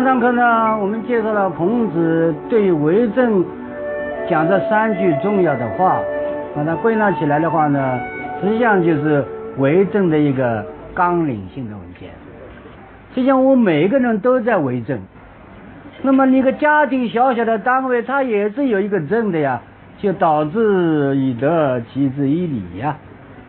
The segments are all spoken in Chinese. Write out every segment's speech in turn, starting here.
上堂课呢，我们介绍了孔子对为政讲这三句重要的话，把它归纳起来的话呢，实际上就是为政的一个纲领性的文件。实际上，我们每一个人都在为政。那么，你个家庭小小的单位，它也是有一个政的呀，就导致以德，其之以礼呀。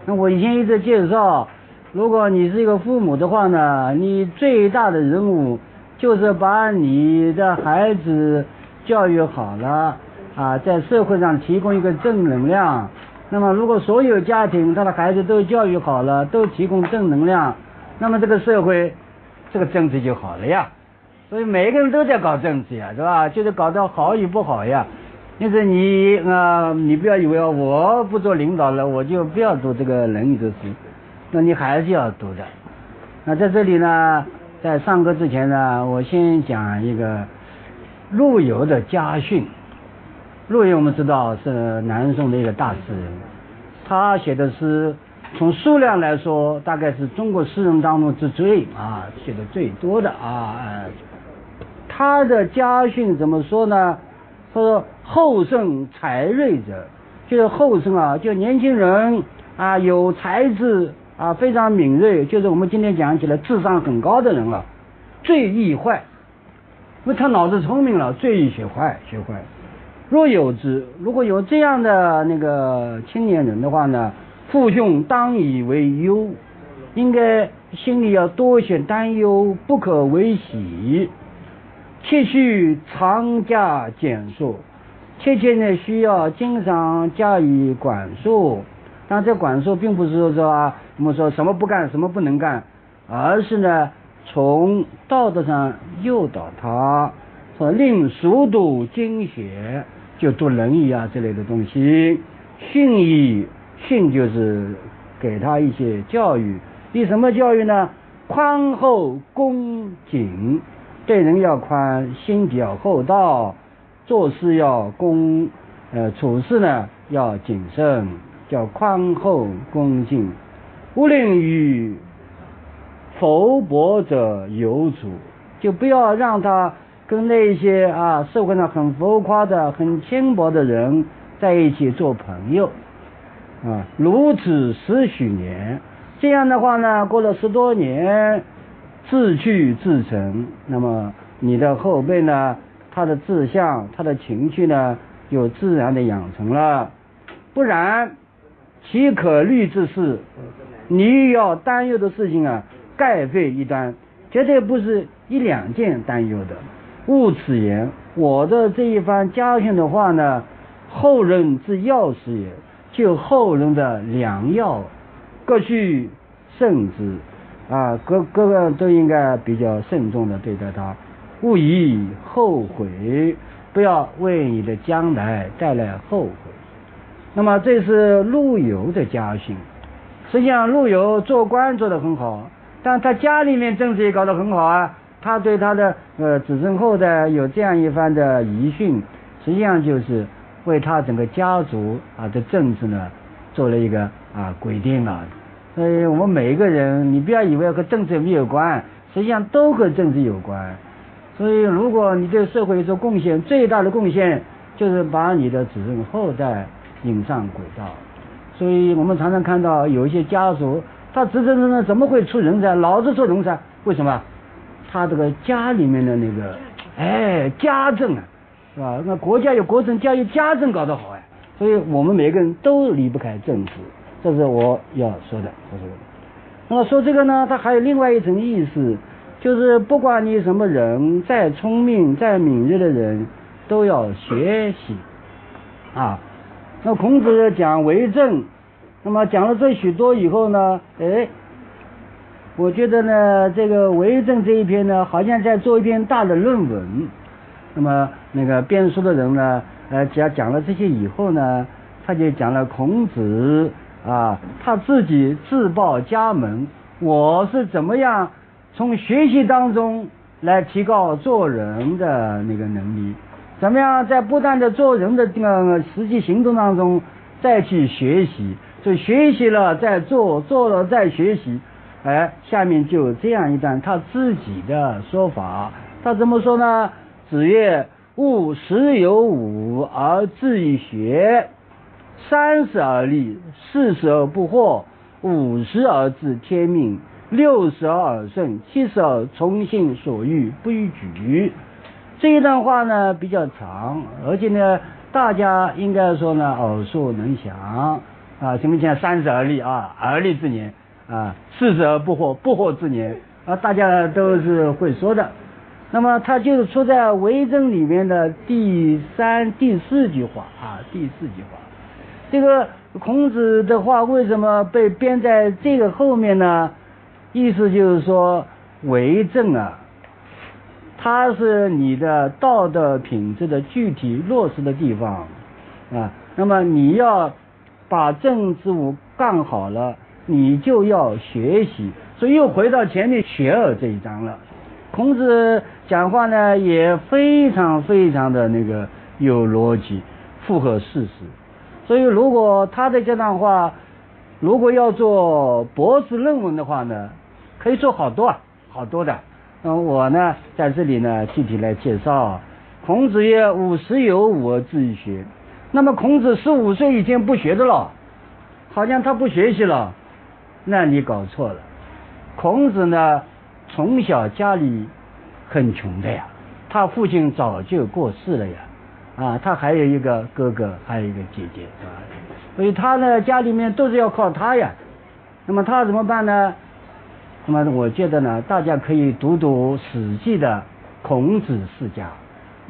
那我以前一直介绍，如果你是一个父母的话呢，你最大的任务。就是把你的孩子教育好了啊，在社会上提供一个正能量。那么，如果所有家庭他的孩子都教育好了，都提供正能量，那么这个社会这个政治就好了呀。所以每一个人都在搞政治呀，是吧？就是搞得好与不好呀。就是你啊，你不要以为我不做领导了，我就不要读这个《论语》的书，那你还是要读的。那在这里呢？在上课之前呢，我先讲一个陆游的家训。陆游我们知道是南宋的一个大诗人，他写的诗从数量来说，大概是中国诗人当中之最啊，写的最多的啊。他的家训怎么说呢？他说：“后生才锐者，就是后生啊，就年轻人啊，有才智。”啊，非常敏锐，就是我们今天讲起来智商很高的人了，最易坏，因为他脑子聪明了，最易学坏，学坏。若有之，如果有这样的那个青年人的话呢，父兄当以为忧，应该心里要多一些担忧，不可为喜。切须常加减数，切切呢需要经常加以管束。但这管束并不是说说啊，我们说什么不干，什么不能干，而是呢，从道德上诱导他，说令熟读经学，就读《论语》啊这类的东西，训义训就是给他一些教育，以什么教育呢？宽厚恭谨，对人要宽，心比较厚道，做事要恭，呃，处事呢要谨慎。叫宽厚恭敬，勿令与浮薄者有主，就不要让他跟那些啊社会上很浮夸的、很轻薄的人在一起做朋友啊。如此十许年，这样的话呢，过了十多年，志趣自成，那么你的后辈呢，他的志向、他的情趣呢，就自然的养成了，不然。其可虑之事，你要担忧的事情啊，盖费一端，绝对不是一两件担忧的。勿此言，我的这一番家训的话呢，后人之要事也，就后人的良药，各需慎之啊，各各个都应该比较慎重的对待他，勿以后悔，不要为你的将来带来后悔。那么这是陆游的家训。实际上，陆游做官做得很好，但他家里面政治也搞得很好啊。他对他的呃子孙后代有这样一番的遗训，实际上就是为他整个家族啊的政治呢做了一个啊规定了。所以我们每一个人，你不要以为和政治没有关，实际上都和政治有关。所以，如果你对社会做贡献，最大的贡献就是把你的子孙后代。引上轨道，所以我们常常看到有一些家族，他执政的怎么会出人才？老是出人才，为什么？他这个家里面的那个，哎，家政啊，是吧？那国家有国政教育，家政搞得好哎，所以我们每个人都离不开政治，这是我要说的。这是。那么说这个呢，它还有另外一层意思，就是不管你什么人，再聪明、再敏锐的人，都要学习啊。那孔子讲为政，那么讲了这许多以后呢，哎，我觉得呢，这个为政这一篇呢，好像在做一篇大的论文。那么那个编书的人呢，呃，讲讲了这些以后呢，他就讲了孔子啊，他自己自报家门，我是怎么样从学习当中来提高做人的那个能力。怎么样，在不断的做人的这个实际行动当中，再去学习，就学习了再做，做了再学习，哎，下面就有这样一段他自己的说法，他怎么说呢？子曰：“吾十有五而志于学，三十而立，四十而不惑，五十而知天命，六十而耳顺，七十而从心所欲，不逾矩。”这一段话呢比较长，而且呢，大家应该说呢耳熟能详啊。什么叫三十而立啊？而立之年啊，四十而不惑，不惑之年啊，大家都是会说的。那么它就是出在《为政》里面的第三、第四句话啊，第四句话。这个孔子的话为什么被编在这个后面呢？意思就是说，为政啊，它是你的道德品质的具体落实的地方啊。那么你要把政治舞干好了，你就要学习。所以又回到前面学而这一章了。孔子讲话呢也非常非常的那个有逻辑，符合事实。所以如果他的这段话，如果要做博士论文的话呢，可以做好多啊，好多的。那我呢在这里呢具体来介绍。孔子曰：“五十有五而志于学。”那么孔子十五岁以前不学的了，好像他不学习了，那你搞错了。孔子呢？从小家里很穷的呀，他父亲早就过世了呀，啊，他还有一个哥哥，还有一个姐姐，是吧？所以他呢，家里面都是要靠他呀。那么他怎么办呢？那么我觉得呢，大家可以读读《史记》的孔子世家。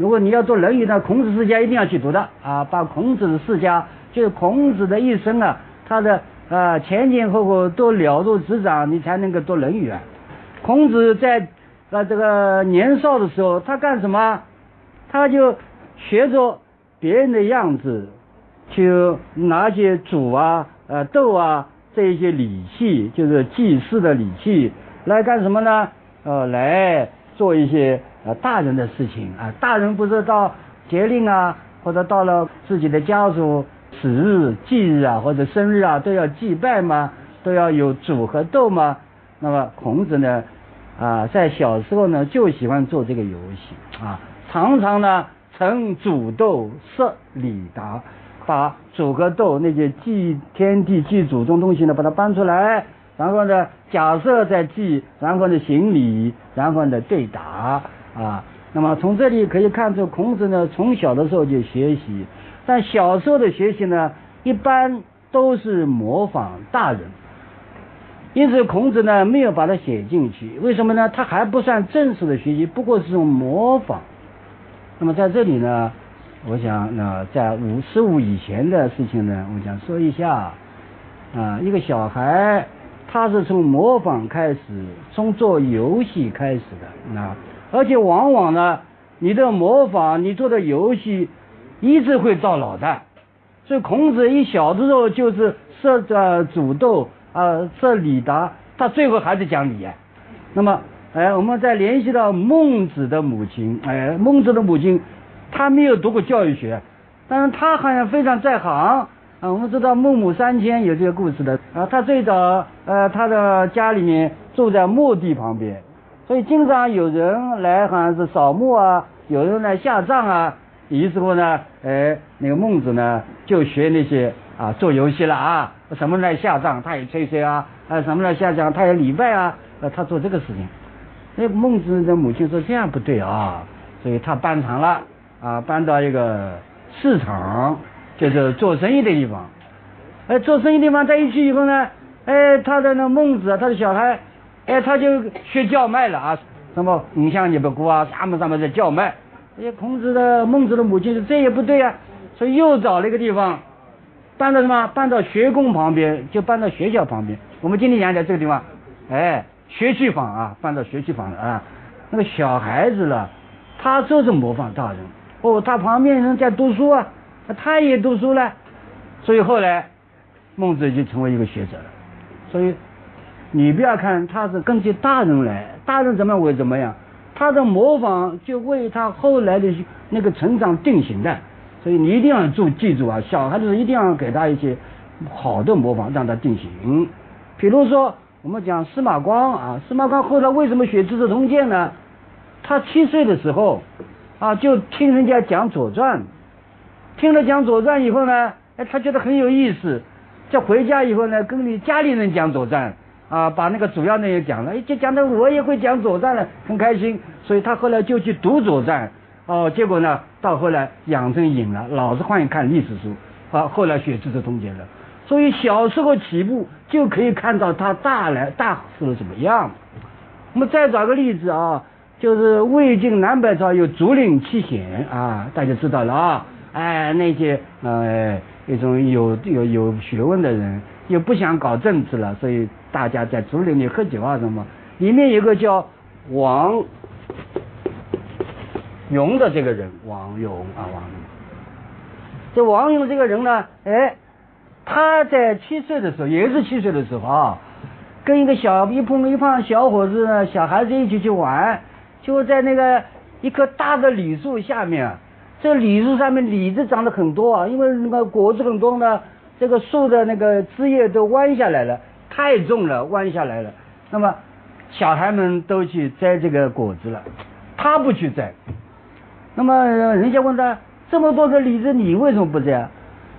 如果你要读《论语》呢，孔子世家一定要去读的啊，把孔子的世家，就是孔子的一生啊，他的啊前前后后都了如指掌，你才能够读《论语》啊。孔子在啊这个年少的时候，他干什么？他就学着别人的样子，去拿些煮啊、呃豆啊这一些礼器，就是祭祀的礼器，来干什么呢？呃，来做一些呃大人的事情啊。大人不是到节令啊，或者到了自己的家族死日、忌日啊，或者生日啊，都要祭拜吗？都要有煮和豆吗？那么孔子呢，啊，在小时候呢就喜欢做这个游戏啊，常常呢曾煮豆设礼达，把煮个豆那些祭天地、祭祖宗东西呢，把它搬出来，然后呢假设在祭，然后呢行礼，然后呢对答啊。那么从这里可以看出，孔子呢从小的时候就学习，但小时候的学习呢，一般都是模仿大人。因此，孔子呢没有把它写进去，为什么呢？他还不算正式的学习，不过是模仿。那么在这里呢，我想呢，在五十五以前的事情呢，我想说一下啊，一个小孩他是从模仿开始，从做游戏开始的啊，而且往往呢，你的模仿，你做的游戏，一直会到老的。所以孔子一小的时候就是设着煮豆。啊，这李达，他最后还是讲理。那么，哎，我们再联系到孟子的母亲，哎，孟子的母亲，他没有读过教育学，但是他好像非常在行啊。我们知道孟母三迁有这个故事的啊，他最早呃，他的家里面住在墓地旁边，所以经常有人来好像是扫墓啊，有人来下葬啊。于是乎呢，哎，那个孟子呢就学那些啊做游戏了啊。什么来下葬，他也吹吹啊，啊，什么来下葬，他也礼拜啊，呃，他做这个事情。那孟子的母亲说这样不对啊，所以他搬厂了啊，搬到一个市场，就是做生意的地方。哎，做生意地方，他一去以后呢，哎，他的那孟子，他的小孩，哎，他就学叫卖了啊，什么五香你不过啊，什么什么在叫卖。哎，孔子的孟子的母亲说这也不对啊，所以又找了一个地方。搬到什么？搬到学宫旁边，就搬到学校旁边。我们今天讲讲这个地方，哎，学区房啊，搬到学区房了啊。那个小孩子了，他就是模仿大人。哦，他旁边人在读书啊，他也读书了。所以后来孟子就成为一个学者了。所以你不要看他是根据大人来，大人怎么会怎么样，他的模仿就为他后来的那个成长定型的。所以你一定要注记住啊，小孩子一定要给他一些好的模仿，让他定型。比如说，我们讲司马光啊，司马光后来为什么学《资治通鉴》呢？他七岁的时候，啊，就听人家讲《左传》，听了讲《左传》以后呢，哎，他觉得很有意思，就回家以后呢，跟你家里人讲《左传》，啊，把那个主要内容讲了，哎，就讲的我也会讲《左传》了，很开心，所以他后来就去读《左传》，哦，结果呢，到后来养成瘾了，老是欢喜看历史书，啊，后来学《资治通鉴》了。所以小时候起步就可以看到他大来大是怎么样。我们再找个例子啊，就是魏晋南北朝有竹林七贤啊，大家知道了啊。哎，那些呃一种有有有学问的人，又不想搞政治了，所以大家在竹林里喝酒啊什么。里面有个叫王勇的这个人，王勇啊王勇。这王勇这个人呢，哎。他在七岁的时候，也是七岁的时候啊，跟一个小一碰一胖小伙子呢，小孩子一起去玩，就在那个一棵大的李树下面，这李树上面李子长得很多啊，因为那个果子很多呢，这个树的那个枝叶都弯下来了，太重了，弯下来了。那么小孩们都去摘这个果子了，他不去摘。那么人家问他，这么多的李子，你为什么不摘？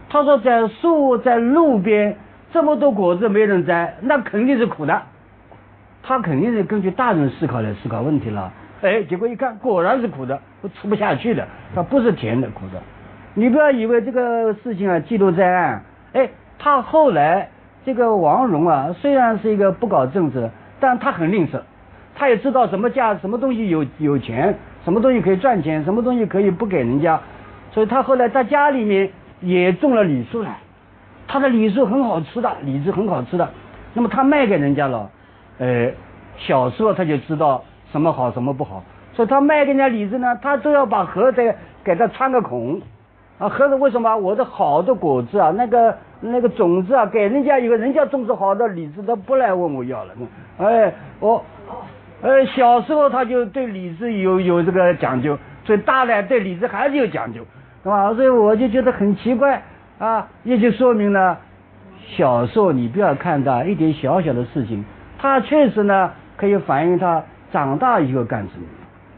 他说，在树在路边这么多果子没人摘，那肯定是苦的。他肯定是根据大人思考来思考问题了。哎，结果一看，果然是苦的，吃不下去的。他不是甜的，苦的。你不要以为这个事情啊记录在案。哎，他后来这个王戎啊，虽然是一个不搞政治的，但他很吝啬，他也知道什么价，什么东西有有钱，什么东西可以赚钱，什么东西可以不给人家，所以他后来在家里面。也种了李树了，他的李树很好吃的，李子很好吃的。那么他卖给人家了，呃，小时候他就知道什么好什么不好，所以他卖给人家李子呢，他都要把盒子给他穿个孔。啊，盒子为什么？我的好的果子啊，那个那个种子啊，给人家以后，人家种植好的李子，他不来问我要了。哎，我，呃，小时候他就对李子有有这个讲究，所以大了对李子还是有讲究。是吧？所以我就觉得很奇怪啊，也就说明了，小时候你不要看到一点小小的事情，它确实呢可以反映他长大以后干什么。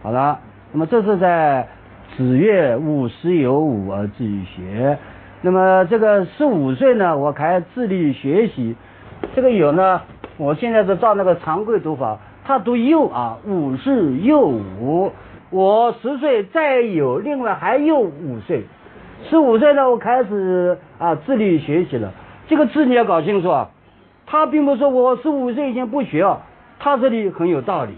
好了，那么这是在子月五十有五而志于学，那么这个十五岁呢，我开始自立学习，这个有呢，我现在是照那个常规读法，他读幼啊，五是幼五。我十岁，再有另外还有五岁，十五岁呢，我开始啊自立学习了。这个字你要搞清楚啊，他并不是说我十五岁以前不学啊，他这里很有道理。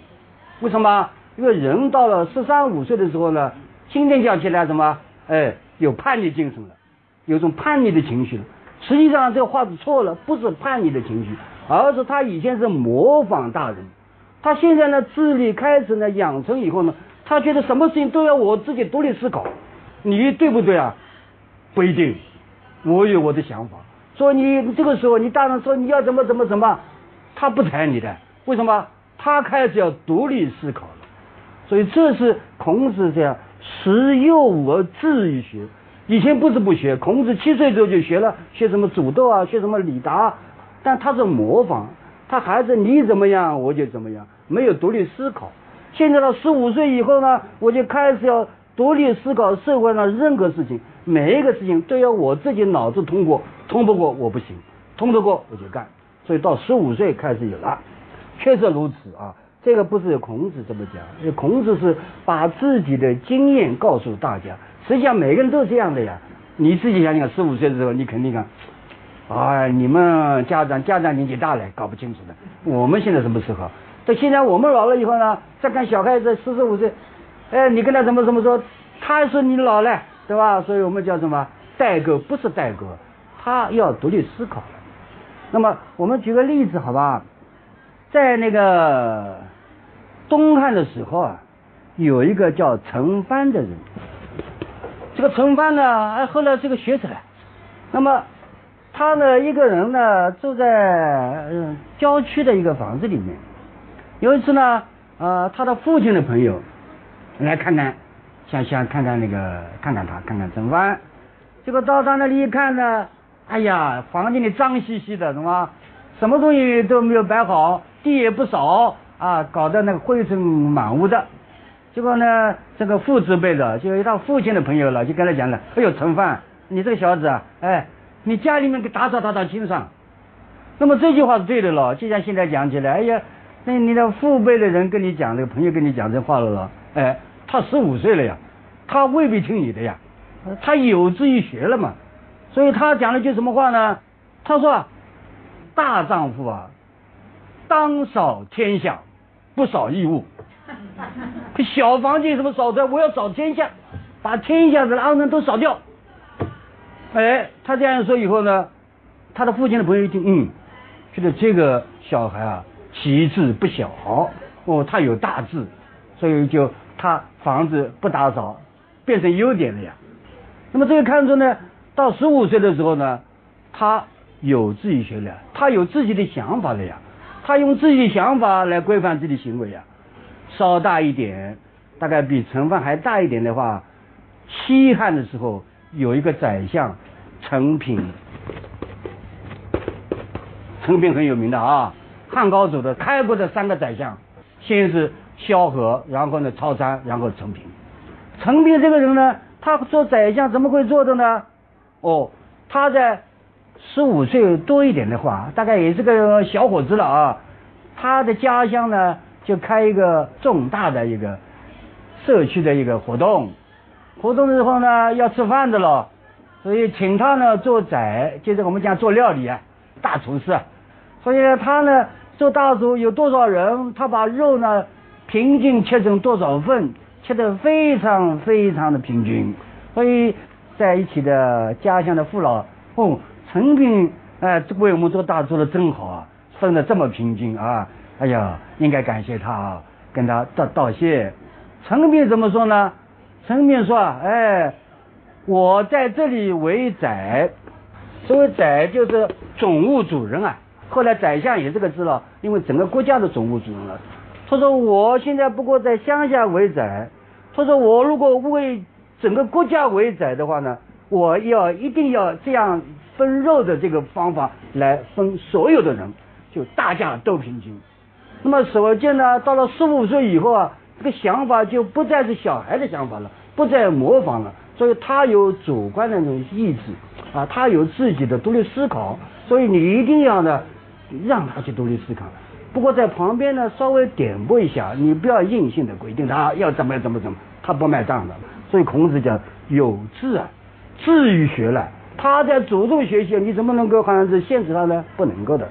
为什么？因为人到了十三五岁的时候呢，今天讲起来什么？哎，有叛逆精神了，有种叛逆的情绪了。实际上这个话是错了，不是叛逆的情绪，而是他以前是模仿大人，他现在呢智力开始呢养成以后呢。他觉得什么事情都要我自己独立思考，你对不对啊？不一定，我有我的想法。说你这个时候，你大人说你要怎么怎么怎么，他不睬你的。为什么？他开始要独立思考了。所以这是孔子这样识幼而志于学。以前不是不学，孔子七岁时候就学了，学什么煮豆啊，学什么李达，但他是模仿，他孩子你怎么样我就怎么样，没有独立思考。现在到十五岁以后呢，我就开始要独立思考社会上任何事情，每一个事情都要我自己脑子通过，通不过我不行，通得过我就干。所以到十五岁开始有了，确实如此啊。这个不是孔子这么讲，孔子是把自己的经验告诉大家。实际上每个人都这样的呀。你自己想想，十五岁的时候你肯定啊，哎，你们家长家长年纪大了搞不清楚的。我们现在什么时候？到现在我们老了以后呢，再看小孩子四十五岁，哎，你跟他怎么怎么说，他说你老了，对吧？所以我们叫什么代沟？不是代沟，他要独立思考。那么我们举个例子，好吧？在那个东汉的时候啊，有一个叫陈蕃的人，这个陈蕃呢，哎，后来是个学者。那么他呢，一个人呢，住在郊区的一个房子里面。有一次呢，呃，他的父亲的朋友来看看，想想看看那个，看看他，看看陈蕃。结果到他那里一看呢，哎呀，房间里脏兮兮的，什么什么东西都没有摆好，地也不扫啊，搞得那个灰尘满屋的。结果呢，这个父子辈的，就他父亲的朋友了，就跟他讲了：“哎呦，陈范，你这个小子啊，哎，你家里面给打扫打扫清爽。”那么这句话是对的了，就像现在讲起来，哎呀，那你的父辈的人跟你讲，这个朋友跟你讲这话了了，哎，他十五岁了呀，他未必听你的呀，他有志于学了嘛，所以他讲了句什么话呢？他说：“大丈夫啊，当扫天下，不扫义务。” 小房间什么扫的？我要扫天下，把天下的肮脏都扫掉。哎，他这样说以后呢，他的父亲的朋友一听，嗯，觉得这个小孩啊，奇志不小，哦，他有大志，所以就他房子不打扫，变成优点了呀。那么这个看出呢，到十五岁的时候呢，他有自己学了，他有自己的想法了呀，他用自己的想法来规范自己的行为呀。稍大一点，大概比陈范还大一点的话，西汉的时候有一个宰相陈平，陈平很有名的啊，汉高祖的开国的三个宰相，先是萧何，然后呢曹参，然后陈平。陈平这个人呢，他做宰相怎么会做的呢？哦，他在十五岁多一点的话，大概也是个小伙子了啊，他的家乡呢。就开一个重大的一个社区的一个活动，活动的时候呢要吃饭的了，所以请他呢做宰，就是我们讲做料理啊，大厨师啊。所以呢他呢做大厨有多少人，他把肉呢平均切成多少份，切得非常非常的平均。所以在一起的家乡的父老哦，陈平哎，为我们做大厨的真好啊，分的这么平均啊。哎呀，应该感谢他啊，跟他道道谢。陈平怎么说呢？陈平说：“哎，我在这里为宰，所谓宰就是总务主任啊。后来宰相也这个字了，因为整个国家的总务主任了。他说我现在不过在乡下为宰，他说我如果为整个国家为宰的话呢，我要一定要这样分肉的这个方法来分所有的人，就大家都平均。”那么首先呢，到了十五岁以后啊，这个想法就不再是小孩的想法了，不再模仿了，所以他有主观的那种意志啊，他有自己的独立思考，所以你一定要呢让他去独立思考。不过在旁边呢稍微点拨一下，你不要硬性的规定他要怎么怎么怎么，他不卖账的。所以孔子讲有志啊，志于学了，他在主动学习，你怎么能够好像是限制他呢？不能够的。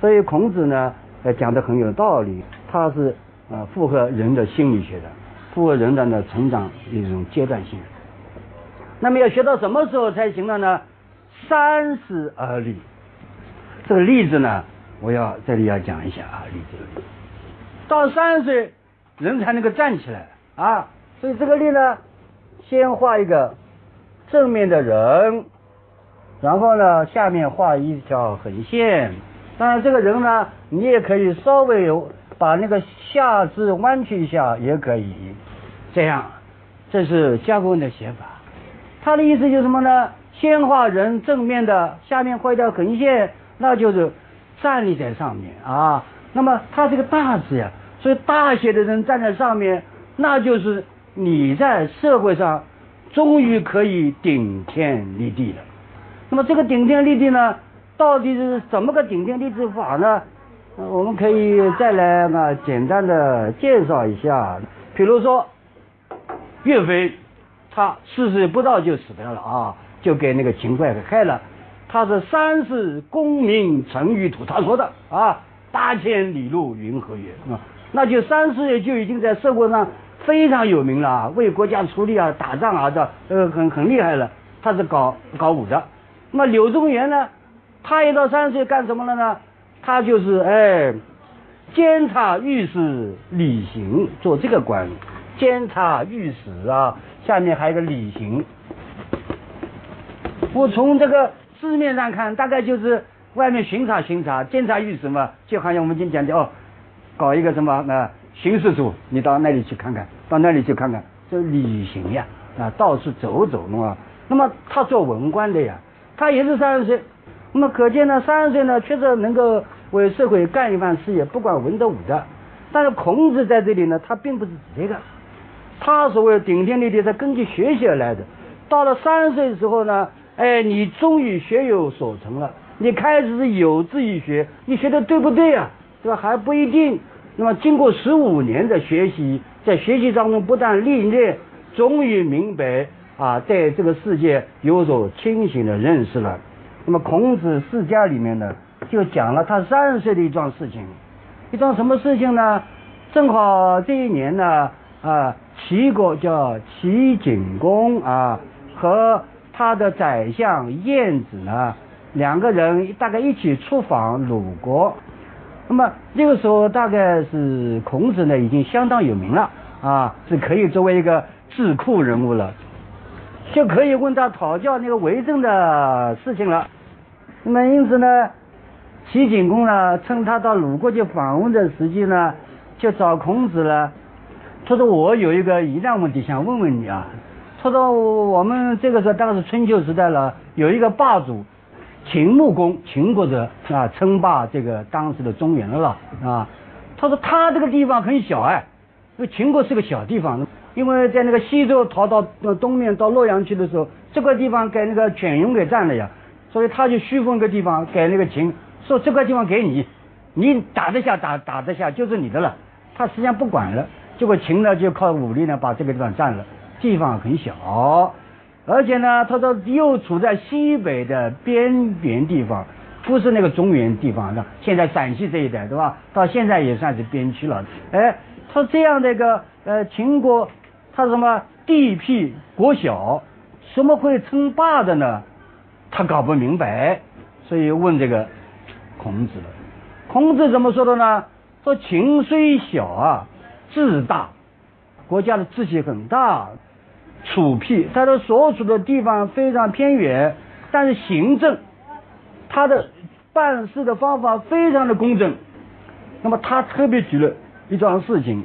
所以孔子呢。呃，讲的很有道理，它是呃符合人的心理学的，符合人的呢成长一种阶段性。那么要学到什么时候才行了呢？三十而立。这个例子呢，我要这里要讲一下啊，例子。到三十岁，人才能够站起来啊。所以这个例呢，先画一个正面的人，然后呢，下面画一条横线。当然，这个人呢，你也可以稍微有把那个下肢弯曲一下，也可以。这样，这是加工的写法。他的意思就是什么呢？先画人正面的，下面画一条横线，那就是站立在上面啊。那么他这个大字呀，所以大写的人站在上面，那就是你在社会上终于可以顶天立地了。那么这个顶天立地呢？到底是怎么个顶天立地法呢？我们可以再来啊，简单的介绍一下。比如说，岳飞，他四十岁不到就死掉了啊，就给那个秦桧给害了。他是三世功名尘与土，他说的啊，八千里路云和月啊，那就三十岁就已经在社会上非常有名了，为国家出力啊，打仗啊的，呃，很很厉害了。他是搞搞武的。那柳宗元呢？他一到三十岁干什么了呢？他就是哎，监察御史李行，做这个官。监察御史啊，下面还有个李行。我从这个字面上看，大概就是外面巡查巡查，监察御史嘛，就好像我们今天讲的哦，搞一个什么啊，巡视组，你到那里去看看，到那里去看看，这李行呀啊，到处走走弄啊。那么他做文官的呀，他也是三十岁。那么可见呢，三十岁呢，确实能够为社会干一番事业，不管文的武的。但是孔子在这里呢，他并不是指这个，他所谓顶天立地是根据学习而来的。到了三十岁的时候呢，哎，你终于学有所成了，你开始是有志于学，你学的对不对啊？对吧？还不一定。那么经过十五年的学习，在学习当中不断历练，终于明白啊，对这个世界有所清醒的认识了。那么孔子世家里面呢，就讲了他三十岁的一桩事情，一桩什么事情呢？正好这一年呢，啊，齐国叫齐景公啊，和他的宰相晏子呢，两个人大概一起出访鲁国。那么那个时候，大概是孔子呢已经相当有名了啊，是可以作为一个智库人物了，就可以问他讨教那个为政的事情了。那么因此呢，齐景公呢，趁他到鲁国去访问的时机呢，就找孔子了。他说：“我有一个疑难问题想问问你啊。”他说：“我们这个时候当时春秋时代了，有一个霸主秦穆公，秦国的啊称霸这个当时的中原了啊。”他说：“他这个地方很小哎，因为秦国是个小地方，因为在那个西周逃到东面到洛阳去的时候，这个地方给那个犬戎给占了呀。”所以他就虚封个地方给那个秦，说这块地方给你，你打得下打打得下就是你的了。他实际上不管了，结果秦呢就靠武力呢把这个地方占了，地方很小，而且呢他说又处在西北的边缘地方，不是那个中原地方，现在陕西这一带对吧？到现在也算是边区了。哎，他这样的一个呃秦国，他什么地僻国小，怎么会称霸的呢？他搞不明白，所以问这个孔子。孔子怎么说的呢？说秦虽小啊，志大，国家的志气很大，楚僻，他的所处的地方非常偏远，但是行政，他的办事的方法非常的公正。那么他特别举了一桩事情，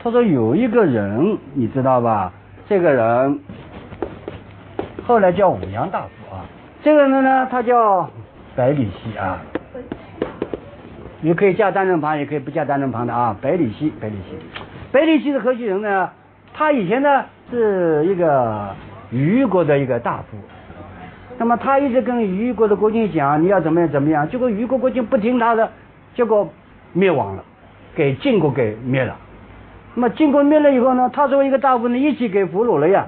他说有一个人，你知道吧？这个人后来叫武阳大夫啊。这个人呢，他叫百里奚啊，你可以加单人旁，也可以不加单人旁的啊。百里奚，百里奚，百里奚是何许人呢？他以前呢是一个虞国的一个大夫，那么他一直跟虞国的国君讲，你要怎么样怎么样，结果虞国国君不听他的，结果灭亡了，给晋国给灭了。那么晋国灭了以后呢，他作为一个大夫呢，一起给俘虏了呀，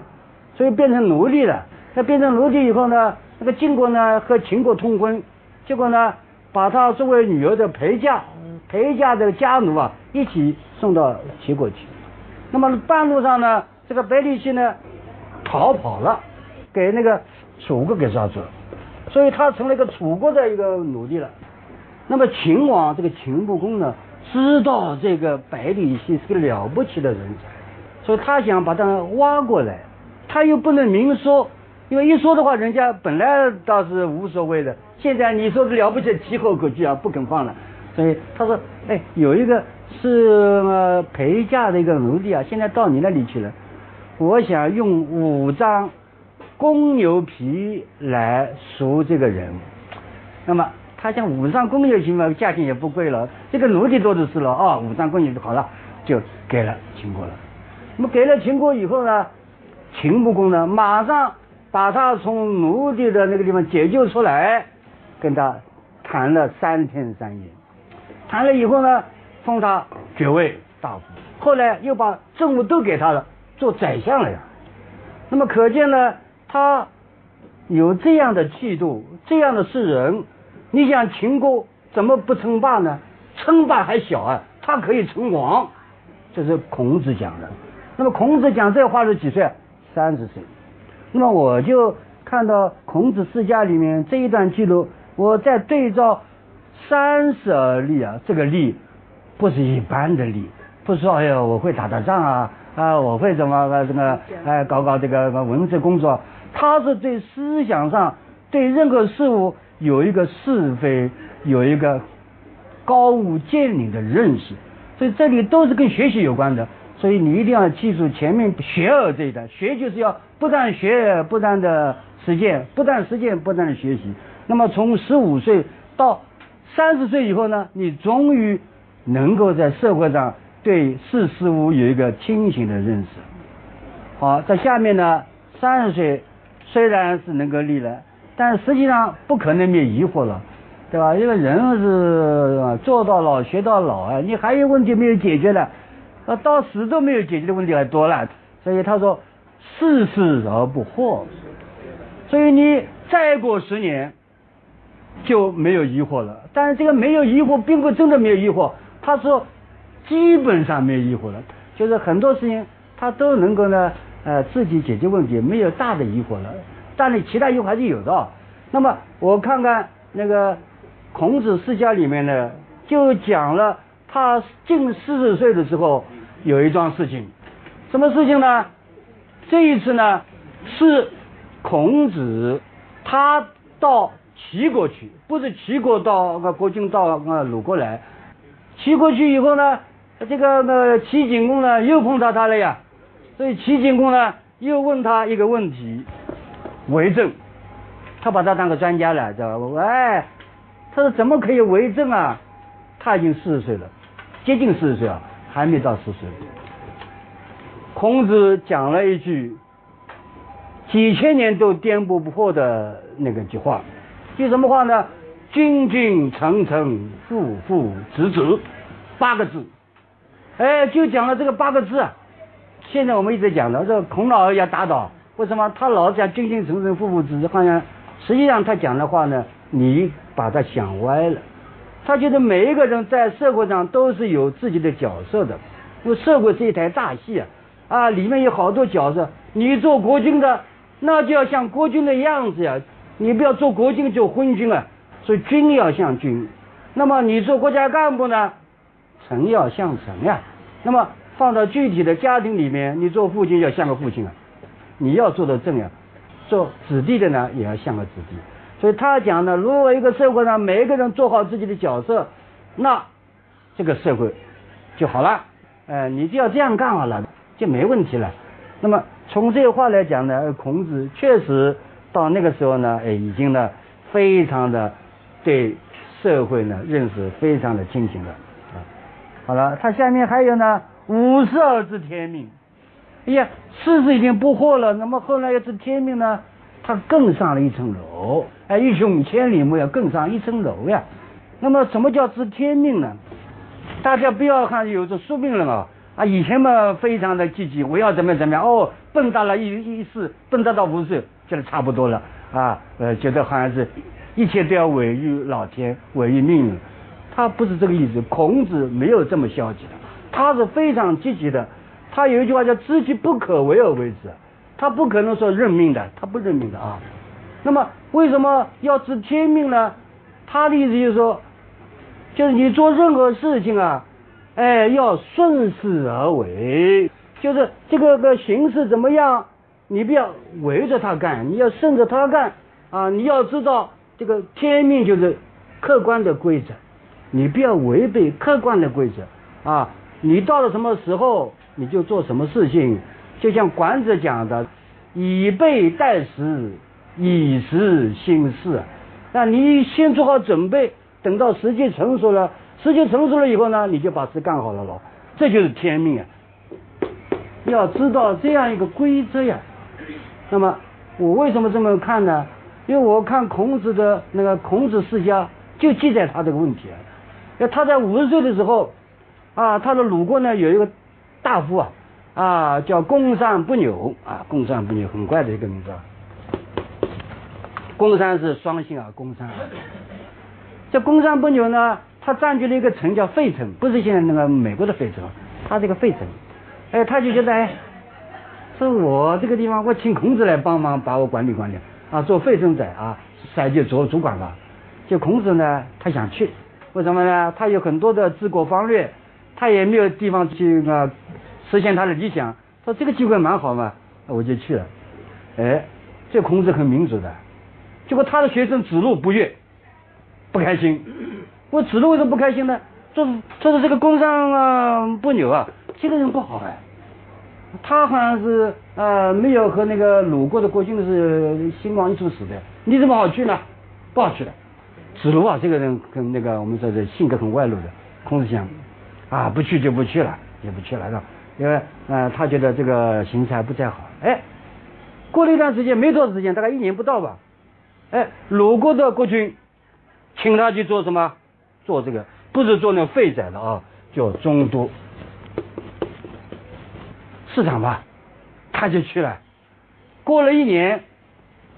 所以变成奴隶了。那变成奴隶以后呢？那个晋国呢和秦国通婚，结果呢把他作为女儿的陪嫁，陪嫁的家奴啊一起送到齐国去。那么半路上呢，这个白里奚呢逃跑了，给那个楚国给抓住了，所以他成了一个楚国的一个奴隶了。那么秦王这个秦穆公呢知道这个百里奚是个了不起的人才，所以他想把他挖过来，他又不能明说。因为一说的话，人家本来倒是无所谓的，现在你说了不起，提后可居啊，不肯放了。所以他说，哎，有一个是陪嫁的一个奴隶啊，现在到你那里去了，我想用五张公牛皮来赎这个人。那么他讲五张公牛皮嘛，价钱也不贵了，这个奴隶多的是了啊，五张公牛就好了，就给了秦国了。那么给了秦国以后呢，秦穆公呢，马上。把他从奴隶的那个地方解救出来，跟他谈了三天三夜，谈了以后呢，封他爵位大夫，后来又把政务都给他了，做宰相了呀。那么可见呢，他有这样的气度，这样的是人，你想秦国怎么不称霸呢？称霸还小啊，他可以称王，这是孔子讲的。那么孔子讲这话是几岁？三十岁。那么我就看到孔子世家里面这一段记录，我在对照三十而立啊，这个立不是一般的立，不是说哎呀我会打打仗啊啊我会怎么这个哎搞搞这个文字工作，他是对思想上对任何事物有一个是非，有一个高屋建瓴的认识，所以这里都是跟学习有关的。所以你一定要记住前面学而这一段，学就是要不断学，不断的实践，不断实践，不断的学习。那么从十五岁到三十岁以后呢，你终于能够在社会上对事事物有一个清醒的认识。好，在下面呢，三十岁虽然是能够立了，但实际上不可能没有疑惑了，对吧？因为人是做到老学到老啊，你还有问题没有解决的，啊，到死都没有解决的问题还多了。所以他说，世事而不惑。所以你再过十年就没有疑惑了。但是这个没有疑惑，并不真的没有疑惑。他说，基本上没有疑惑了，就是很多事情他都能够呢，呃，自己解决问题，没有大的疑惑了。但是其他疑惑还是有的。那么我看看那个孔子世家里面呢，就讲了他近四十岁的时候有一桩事情，什么事情呢？这一次呢是。孔子他到齐国去，不是齐国到呃国君到鲁国来，齐国去以后呢，这个呃齐景公呢又碰到他了呀，所以齐景公呢又问他一个问题，为政，他把他当个专家了，知道吧？哎，他说怎么可以为政啊？他已经四十岁了，接近四十岁啊，还没到四十岁。孔子讲了一句。几千年都颠簸不破的那个句话，句什么话呢？君君臣臣父父子子，八个字。哎，就讲了这个八个字啊。现在我们一直讲的，这孔老要打倒，为什么？他老讲君君臣臣父父子子，好像实际上他讲的话呢，你把他想歪了。他觉得每一个人在社会上都是有自己的角色的，因为社会是一台大戏啊，啊，里面有好多角色。你做国君的。那就要像国君的样子呀，你不要做国君就昏君啊，所以君要像君。那么你做国家干部呢，臣要像臣呀。那么放到具体的家庭里面，你做父亲要像个父亲啊，你要做的正呀。做子弟的呢，也要像个子弟。所以他讲呢，如果一个社会上每一个人做好自己的角色，那这个社会就好了。呃，你就要这样干好了，就没问题了。那么。从这话来讲呢，孔子确实到那个时候呢，哎，已经呢，非常的对社会呢认识非常的清醒了啊。好了，他下面还有呢，五十而知天命。哎呀，世事已经不惑了，那么后来要知天命呢，他更上了一层楼。哎，欲穷千里目，要更上一层楼呀。那么什么叫知天命呢？大家不要看有着宿命论啊。啊，以前嘛非常的积极，我要怎么怎么样哦，蹦跶了一一世，蹦跶到五十岁，觉得差不多了啊，呃，觉得好像是，一切都要委于老天，委于命运。他不是这个意思，孔子没有这么消极的，他是非常积极的。他有一句话叫“知其不可为而为之”，他不可能说认命的，他不认命的啊。那么为什么要知天命呢？他的意思就是说，就是你做任何事情啊。哎，要顺势而为，就是这个个形势怎么样，你不要围着他干，你要顺着他干啊！你要知道这个天命就是客观的规则，你不要违背客观的规则啊！你到了什么时候你就做什么事情，就像管子讲的，以备待时，以时行事。那你先做好准备，等到时机成熟了。时机成熟了以后呢，你就把事干好了咯，这就是天命啊！要知道这样一个规则呀。那么我为什么这么看呢？因为我看孔子的那个《孔子世家》就记载他这个问题啊。要他在五十岁的时候啊，他的鲁国呢有一个大夫啊啊叫公山不扭啊，公山不扭很怪的一个名字啊。公山是双姓啊，公山。这公山不扭呢？他占据了一个城叫费城，不是现在那个美国的费城，他这个费城，哎，他就觉得哎，是我这个地方，我请孔子来帮忙把我管理管理啊，做费城宰啊，赛就做主管吧。就孔子呢，他想去，为什么呢？他有很多的治国方略，他也没有地方去啊实现他的理想。说这个机会蛮好嘛，我就去了。哎，这孔子很民主的，结果他的学生子路不悦，不开心。我子路为什么不开心呢？就是就是这个工商啊不牛啊，这个人不好哎。他好像是呃没有和那个鲁国的国君是兴亡一处死的，你怎么好去呢？不好去的。子路啊，这个人跟那个我们说的性格很外露的。孔子想啊，不去就不去了，也不去了是吧？因为呃，他觉得这个形势还不太好。哎，过了一段时间，没多少时间，大概一年不到吧。哎，鲁国的国君请他去做什么？做这个，不是做那废宅的啊，叫中都市长吧。他就去了。过了一年，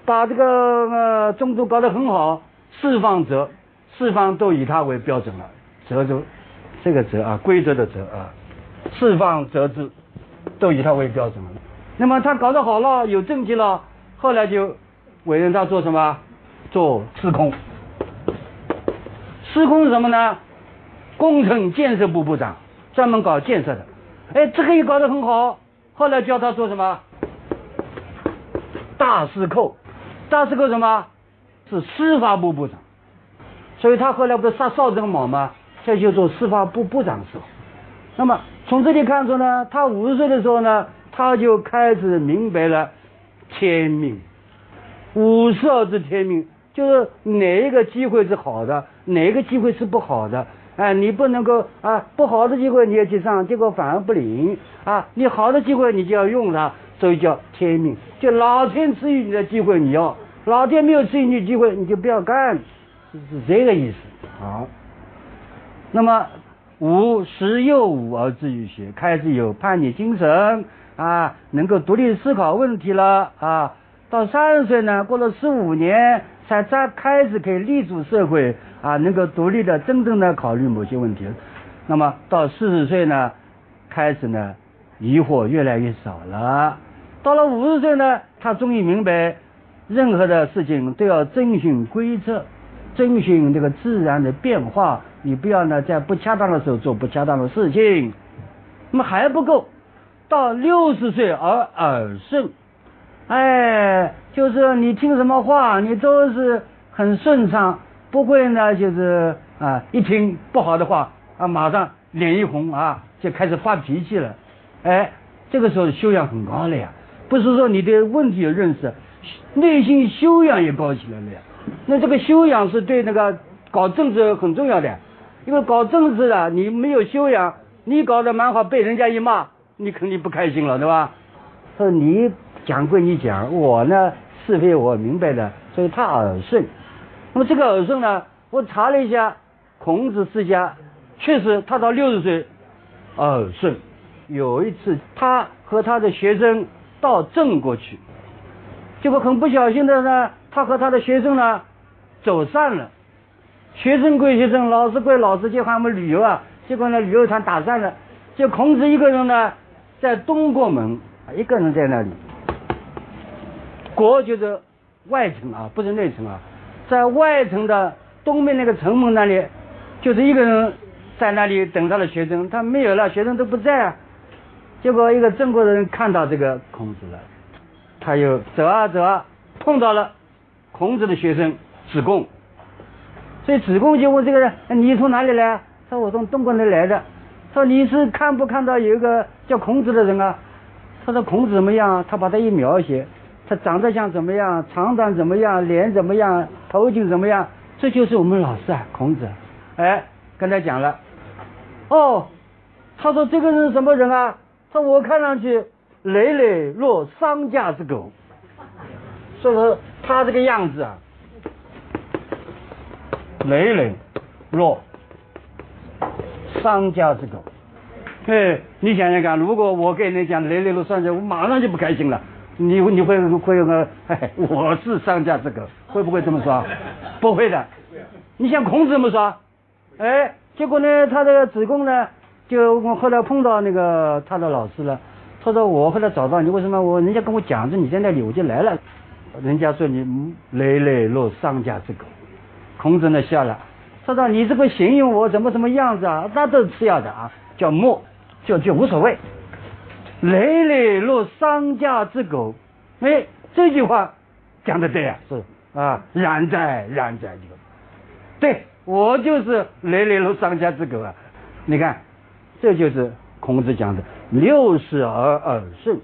把这个呃中都搞得很好，四方则四方都以他为标准了。则就这个则啊，规则的则啊，四方则治都以他为标准了。那么他搞得好了，有政绩了，后来就委任他做什么？做司空。司空是什么呢？工程建设部部长，专门搞建设的。哎，这个也搞得很好，后来叫他做什么？大司寇。大司寇什么？是司法部部长。所以他后来不是杀少正卯吗？这就做司法部部长时候。那么从这里看出呢，他五十岁的时候呢。他就开始明白了天命，五十而知天命，就是哪一个机会是好的，哪一个机会是不好的。哎，你不能够啊，不好的机会你也去上，结果反而不灵啊。你好的机会你就要用它，所以叫天命。就老天赐予你的机会你要，老天没有赐予你机会你就不要干，是这个意思。好，那么五十又五而志于学，开始有叛逆精神。啊，能够独立思考问题了啊！到三十岁呢，过了十五年，才才开始可以立足社会啊，能够独立的、真正的考虑某些问题。那么到四十岁呢，开始呢，疑惑越来越少了。到了五十岁呢，他终于明白，任何的事情都要遵循规则，遵循这个自然的变化。你不要呢，在不恰当的时候做不恰当的事情。那么还不够。到六十岁而耳顺，哎，就是你听什么话，你都是很顺畅，不会呢，就是啊，一听不好的话啊，马上脸一红啊，就开始发脾气了，哎，这个时候修养很高了呀，不是说你对问题有认识，内心修养也高起来了呀。那这个修养是对那个搞政治很重要的，因为搞政治的你没有修养，你搞得蛮好，被人家一骂。你肯定不开心了，对吧？说你讲归你讲，我呢是非我明白的，所以他耳顺。那么这个耳顺呢，我查了一下，孔子世家确实他到六十岁耳顺。有一次他和他的学生到郑国去，结果很不小心的呢，他和他的学生呢走散了。学生归学生，老师归老师，就喊我们旅游啊，结果呢旅游团打散了，就孔子一个人呢。在东国门，一个人在那里。国就是外城啊，不是内城啊，在外城的东面那个城门那里，就是一个人在那里等他的学生，他没有了，学生都不在啊。结果一个郑国人看到这个孔子了，他又走啊走啊，碰到了孔子的学生子贡，所以子贡就问这个人：“你从哪里来？”他说：“我从东国那来的。”说你是看不看到有一个叫孔子的人啊？他说孔子怎么样？他把他一描写，他长得像怎么样？长短怎么样？脸怎么样？头颈怎么样？这就是我们老师啊，孔子。哎，跟他讲了。哦，他说这个人什么人啊？说我看上去累累若丧家之狗。所以说他这个样子啊，累累若。丧家之狗，哎，你想想看，如果我跟你讲雷雷路丧家，我马上就不开心了。你你会会有个，我是丧家之狗，会不会这么说？不会的。你像孔子怎么说，哎，结果呢，他这个子贡呢，就我后来碰到那个他的老师了。他说我后来找到你，为什么我人家跟我讲着你在那里，我就来了。人家说你累累若丧家之狗，孔子呢笑了。说到你这个形容我怎么什么样子啊？那都是次要的啊，叫莫，就就无所谓。累累如丧家之狗，哎，这句话讲的对啊，是啊，然哉然哉这个，对我就是累累如丧家之狗啊。你看，这就是孔子讲的六十而耳顺，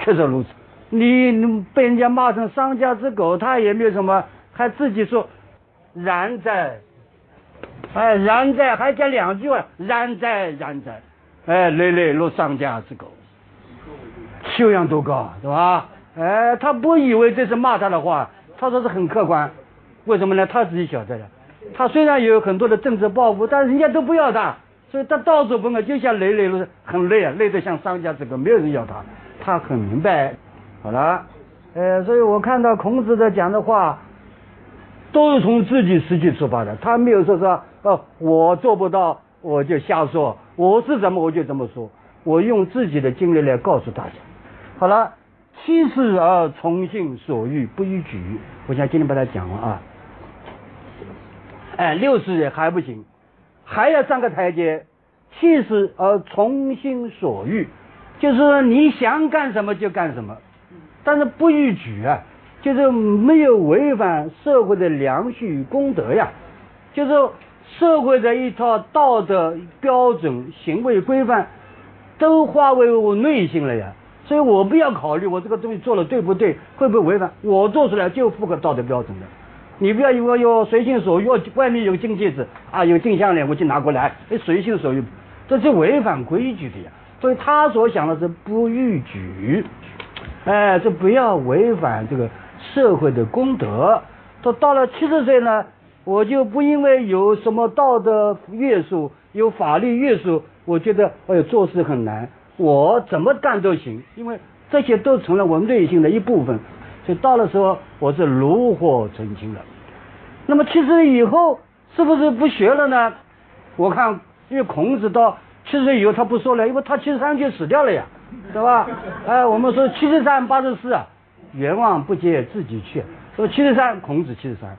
确实如此。你被人家骂成丧家之狗，他也没有什么，还自己说然在。哎，然在还加两句话，然在然在，哎，累累如丧家之狗，修养多高，对吧？哎，他不以为这是骂他的话，他说是很客观。为什么呢？他自己晓得的。他虽然有很多的政治抱负，但人家都不要他，所以他到处奔啊，就像累累如很累啊，累得像丧家之狗，没有人要他。他很明白。好了，呃，所以我看到孔子的讲的话，都是从自己实际出发的。他没有说说哦，我做不到，我就瞎说。我是怎么我就怎么说，我用自己的经历来告诉大家。好了，七十而从心所欲不逾矩，我想今天把它讲完啊。哎，六十也还不行，还要上个台阶。七十而从心所欲，就是你想干什么就干什么，但是不逾矩啊，就是没有违反社会的良序与公德呀，就是。社会的一套道德标准、行为规范，都化为我内心了呀。所以我不要考虑我这个东西做了对不对，会不会违反，我做出来就符合道德标准的。你不要以为哟随心所欲，外面有金戒指啊，有金项链，我就拿过来，哎，随心所欲，这是违反规矩的呀。所以他所想的是不逾矩，哎，这不要违反这个社会的功德。他到了七十岁呢。我就不因为有什么道德约束、有法律约束，我觉得哎呦做事很难，我怎么干都行，因为这些都成了我内心的一部分。所以到了时候，我是炉火纯青了。那么七十以后是不是不学了呢？我看，因为孔子到七十岁以后他不说了，因为他七十三就死掉了呀，对吧？哎，我们说七十三八十四啊，阎王不接自己去。说七十三，孔子七十三。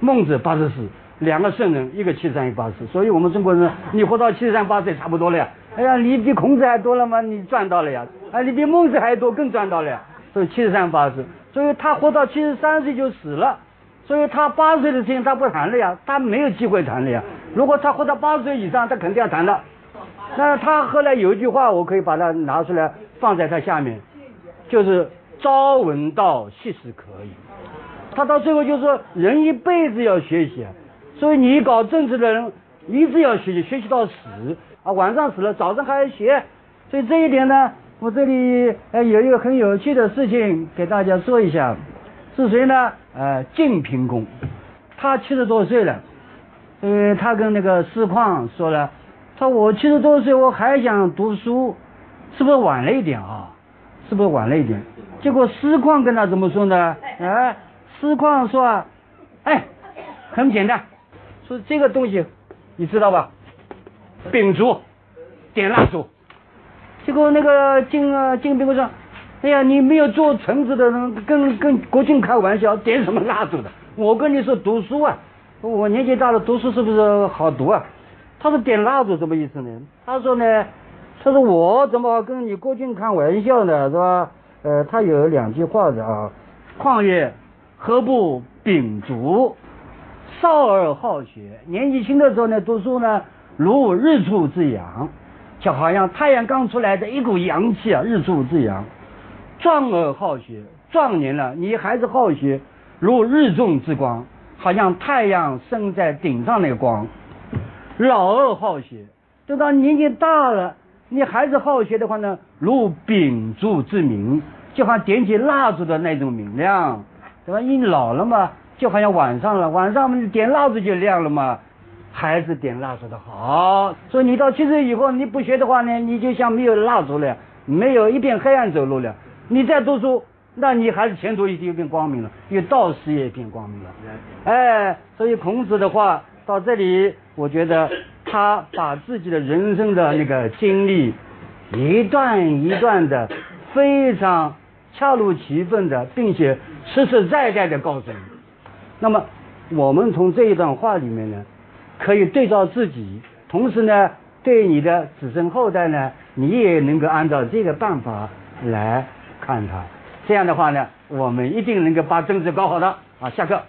孟子八十四，两个圣人，一个七十三，一个八十四，所以我们中国人，你活到七十三八岁差不多了呀。哎呀，你比孔子还多了吗？你赚到了呀。哎，你比孟子还多，更赚到了呀。所以七十三八十，所以他活到七十三岁就死了，所以他八十岁的事情他不谈了呀，他没有机会谈了呀。如果他活到八十岁以上，他肯定要谈了。那他后来有一句话，我可以把它拿出来放在他下面，就是朝闻道，夕死可矣。他到最后就说，人一辈子要学习，所以你搞政治的人一直要学习，学习到死啊，晚上死了，早上还要学。所以这一点呢，我这里呃有一个很有趣的事情给大家说一下，是谁呢？呃，晋平公，他七十多岁了，呃，他跟那个师旷说了，他说我七十多岁我还想读书，是不是晚了一点啊？是不是晚了一点？结果师旷跟他怎么说呢？哎。师旷说啊，哎，很简单，说这个东西你知道吧？秉烛点蜡烛，结果那个金啊金兵说，哎呀，你没有做臣子的人跟跟国君开玩笑，点什么蜡烛的？我跟你说读书啊，我年纪大了，读书是不是好读啊？他说点蜡烛什么意思呢？他说呢，他说我怎么跟你郭靖开玩笑呢？是吧？呃，他有两句话的啊，旷业。何不秉烛？少而好学，年纪轻的时候呢，读书呢，如日出之阳，就好像太阳刚出来的一股阳气啊，日出之阳。壮而好学，壮年了，你还是好学，如日中之光，好像太阳升在顶上那个光。老而好学，等到年纪大了，你孩子好学的话呢，如秉烛之明，就好像点起蜡烛的那种明亮。对吧？你老了嘛，就好像晚上了，晚上点蜡烛就亮了嘛。孩子点蜡烛的好。所以你到七岁以后，你不学的话呢，你就像没有蜡烛了，没有一片黑暗走路了。你再读书，那你孩子前途一定一片光明了，因为道士也变光明了。哎，所以孔子的话到这里，我觉得他把自己的人生的那个经历，一段一段的，非常。恰如其分的，并且实实在在的告诉你。那么，我们从这一段话里面呢，可以对照自己，同时呢，对你的子孙后代呢，你也能够按照这个办法来看他。这样的话呢，我们一定能够把政治搞好的。好，下课。